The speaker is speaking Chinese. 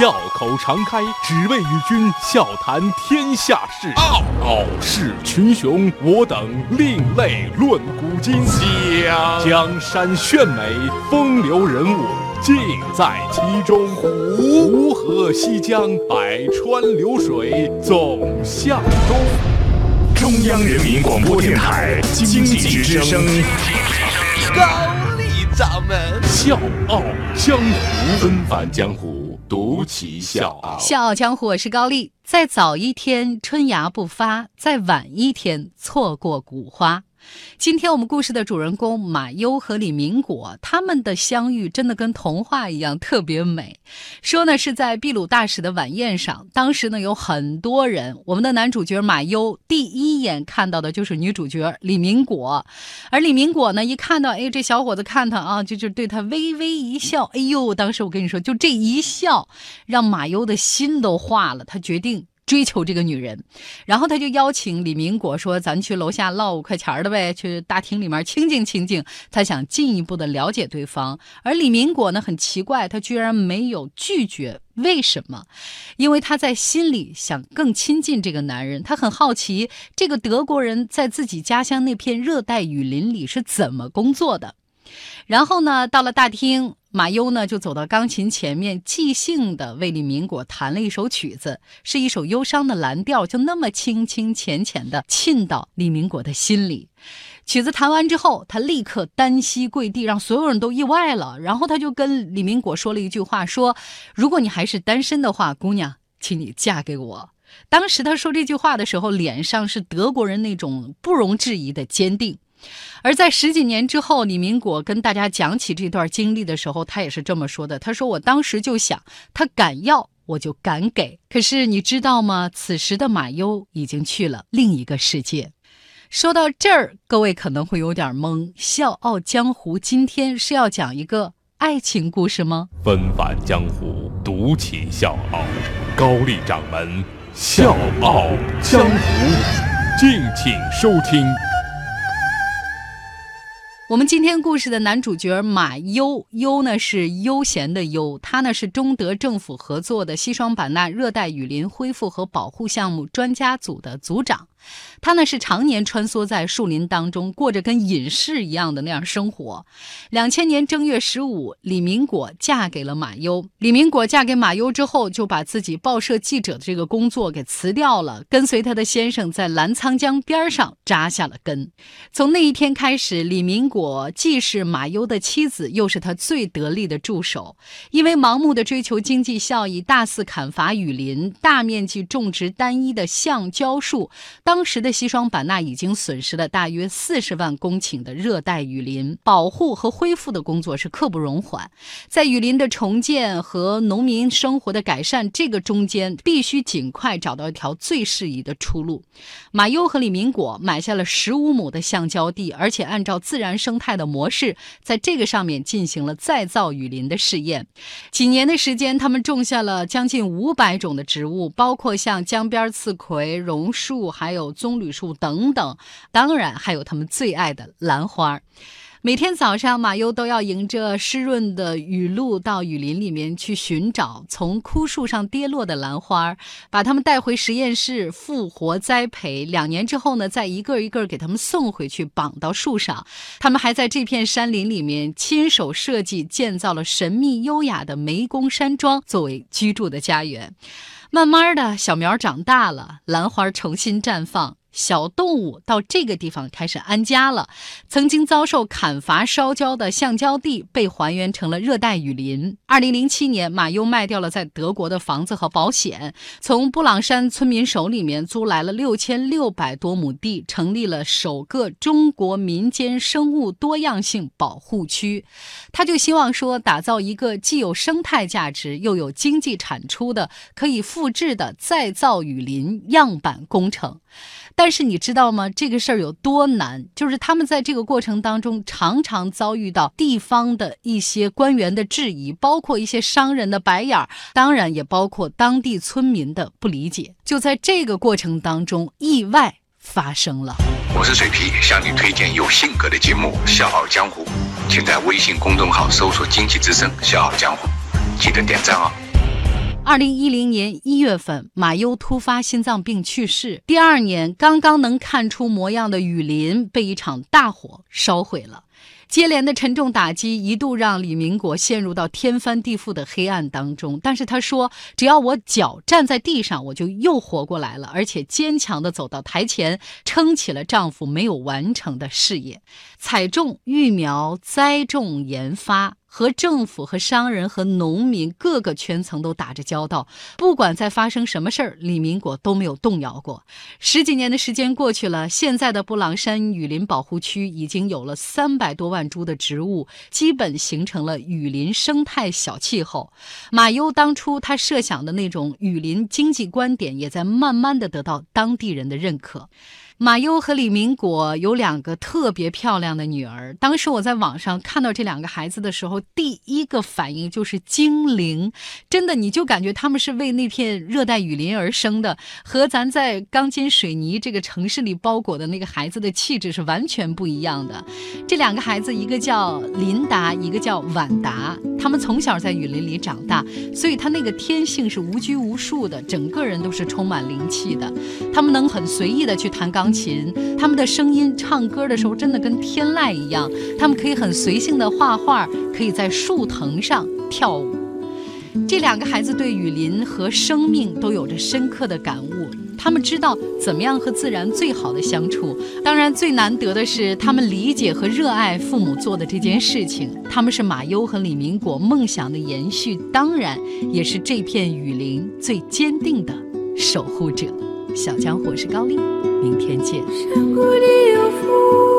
笑口常开，只为与君笑谈天下事。傲傲视群雄，我等另类论古今。江江山炫美，风流人物尽在其中。湖河西江，百川流水总向东。中央人民广播电台经济之声。高丽掌门笑傲江湖，纷繁江湖，独其笑傲。笑傲江湖，我是高丽。再早一天，春芽不发；再晚一天，错过谷花。今天我们故事的主人公马优和李明果，他们的相遇真的跟童话一样特别美。说呢是在秘鲁大使的晚宴上，当时呢有很多人，我们的男主角马优第一眼看到的就是女主角李明果，而李明果呢一看到哎这小伙子看他啊，就就对他微微一笑，哎呦，当时我跟你说就这一笑，让马优的心都化了，他决定。追求这个女人，然后他就邀请李明果说：“咱去楼下唠五块钱的呗，去大厅里面清静清静。”他想进一步的了解对方，而李明果呢很奇怪，他居然没有拒绝。为什么？因为他在心里想更亲近这个男人，他很好奇这个德国人在自己家乡那片热带雨林里是怎么工作的。然后呢，到了大厅。马优呢，就走到钢琴前面，即兴的为李明果弹了一首曲子，是一首忧伤的蓝调，就那么轻轻浅浅的沁到李明果的心里。曲子弹完之后，他立刻单膝跪地，让所有人都意外了。然后他就跟李明果说了一句话：说如果你还是单身的话，姑娘，请你嫁给我。当时他说这句话的时候，脸上是德国人那种不容置疑的坚定。而在十几年之后，李明果跟大家讲起这段经历的时候，他也是这么说的：“他说我当时就想，他敢要我就敢给。可是你知道吗？此时的马优已经去了另一个世界。”说到这儿，各位可能会有点懵。《笑傲江湖》今天是要讲一个爱情故事吗？纷繁江湖，独起笑傲。高丽掌门《笑傲江湖》，敬请收听。我们今天故事的男主角马悠悠呢是悠闲的悠，他呢是中德政府合作的西双版纳热带雨林恢复和保护项目专家组的组长。他呢是常年穿梭在树林当中，过着跟隐士一样的那样生活。两千年正月十五，李明果嫁给了马优。李明果嫁给马优之后，就把自己报社记者的这个工作给辞掉了，跟随他的先生在澜沧江边上扎下了根。从那一天开始，李明果既是马优的妻子，又是他最得力的助手。因为盲目的追求经济效益，大肆砍伐雨林，大面积种植单一的橡胶树。当时的西双版纳已经损失了大约四十万公顷的热带雨林，保护和恢复的工作是刻不容缓。在雨林的重建和农民生活的改善这个中间，必须尽快找到一条最适宜的出路。马优和李明果买下了十五亩的橡胶地，而且按照自然生态的模式，在这个上面进行了再造雨林的试验。几年的时间，他们种下了将近五百种的植物，包括像江边刺葵、榕树，还有。有棕榈树等等，当然还有他们最爱的兰花。每天早上，马优都要迎着湿润的雨露到雨林里面去寻找从枯树上跌落的兰花，把它们带回实验室复活栽培。两年之后呢，再一个一个给他们送回去，绑到树上。他们还在这片山林里面亲手设计建造了神秘优雅的湄公山庄，作为居住的家园。慢慢的小苗长大了，兰花重新绽放。小动物到这个地方开始安家了。曾经遭受砍伐烧焦的橡胶地被还原成了热带雨林。二零零七年，马优卖掉了在德国的房子和保险，从布朗山村民手里面租来了六千六百多亩地，成立了首个中国民间生物多样性保护区。他就希望说，打造一个既有生态价值又有经济产出的、可以复制的再造雨林样板工程。但是你知道吗？这个事儿有多难？就是他们在这个过程当中，常常遭遇到地方的一些官员的质疑，包括一些商人的白眼儿，当然也包括当地村民的不理解。就在这个过程当中，意外发生了。我是水皮，向你推荐有性格的节目《笑傲江湖》，请在微信公众号搜索“经济之声笑傲江湖”，记得点赞哦。二零一零年一月份，马优突发心脏病去世。第二年，刚刚能看出模样的雨林被一场大火烧毁了。接连的沉重打击一度让李明国陷入到天翻地覆的黑暗当中。但是他说：“只要我脚站在地上，我就又活过来了，而且坚强地走到台前，撑起了丈夫没有完成的事业，采种育苗、栽种、研发。”和政府、和商人、和农民各个圈层都打着交道，不管在发生什么事儿，李明国都没有动摇过。十几年的时间过去了，现在的布朗山雨林保护区已经有了三百多万株的植物，基本形成了雨林生态小气候。马优当初他设想的那种雨林经济观点，也在慢慢的得到当地人的认可。马优和李明果有两个特别漂亮的女儿。当时我在网上看到这两个孩子的时候，第一个反应就是精灵，真的，你就感觉他们是为那片热带雨林而生的，和咱在钢筋水泥这个城市里包裹的那个孩子的气质是完全不一样的。这两个孩子，一个叫林达，一个叫婉达，他们从小在雨林里长大，所以他那个天性是无拘无束的，整个人都是充满灵气的。他们能很随意的去弹钢。琴，他们的声音唱歌的时候真的跟天籁一样。他们可以很随性的画画，可以在树藤上跳舞。这两个孩子对雨林和生命都有着深刻的感悟，他们知道怎么样和自然最好的相处。当然，最难得的是他们理解和热爱父母做的这件事情。他们是马优和李明果梦想的延续，当然也是这片雨林最坚定的守护者。小江湖是高丽，明天见。山谷里有风。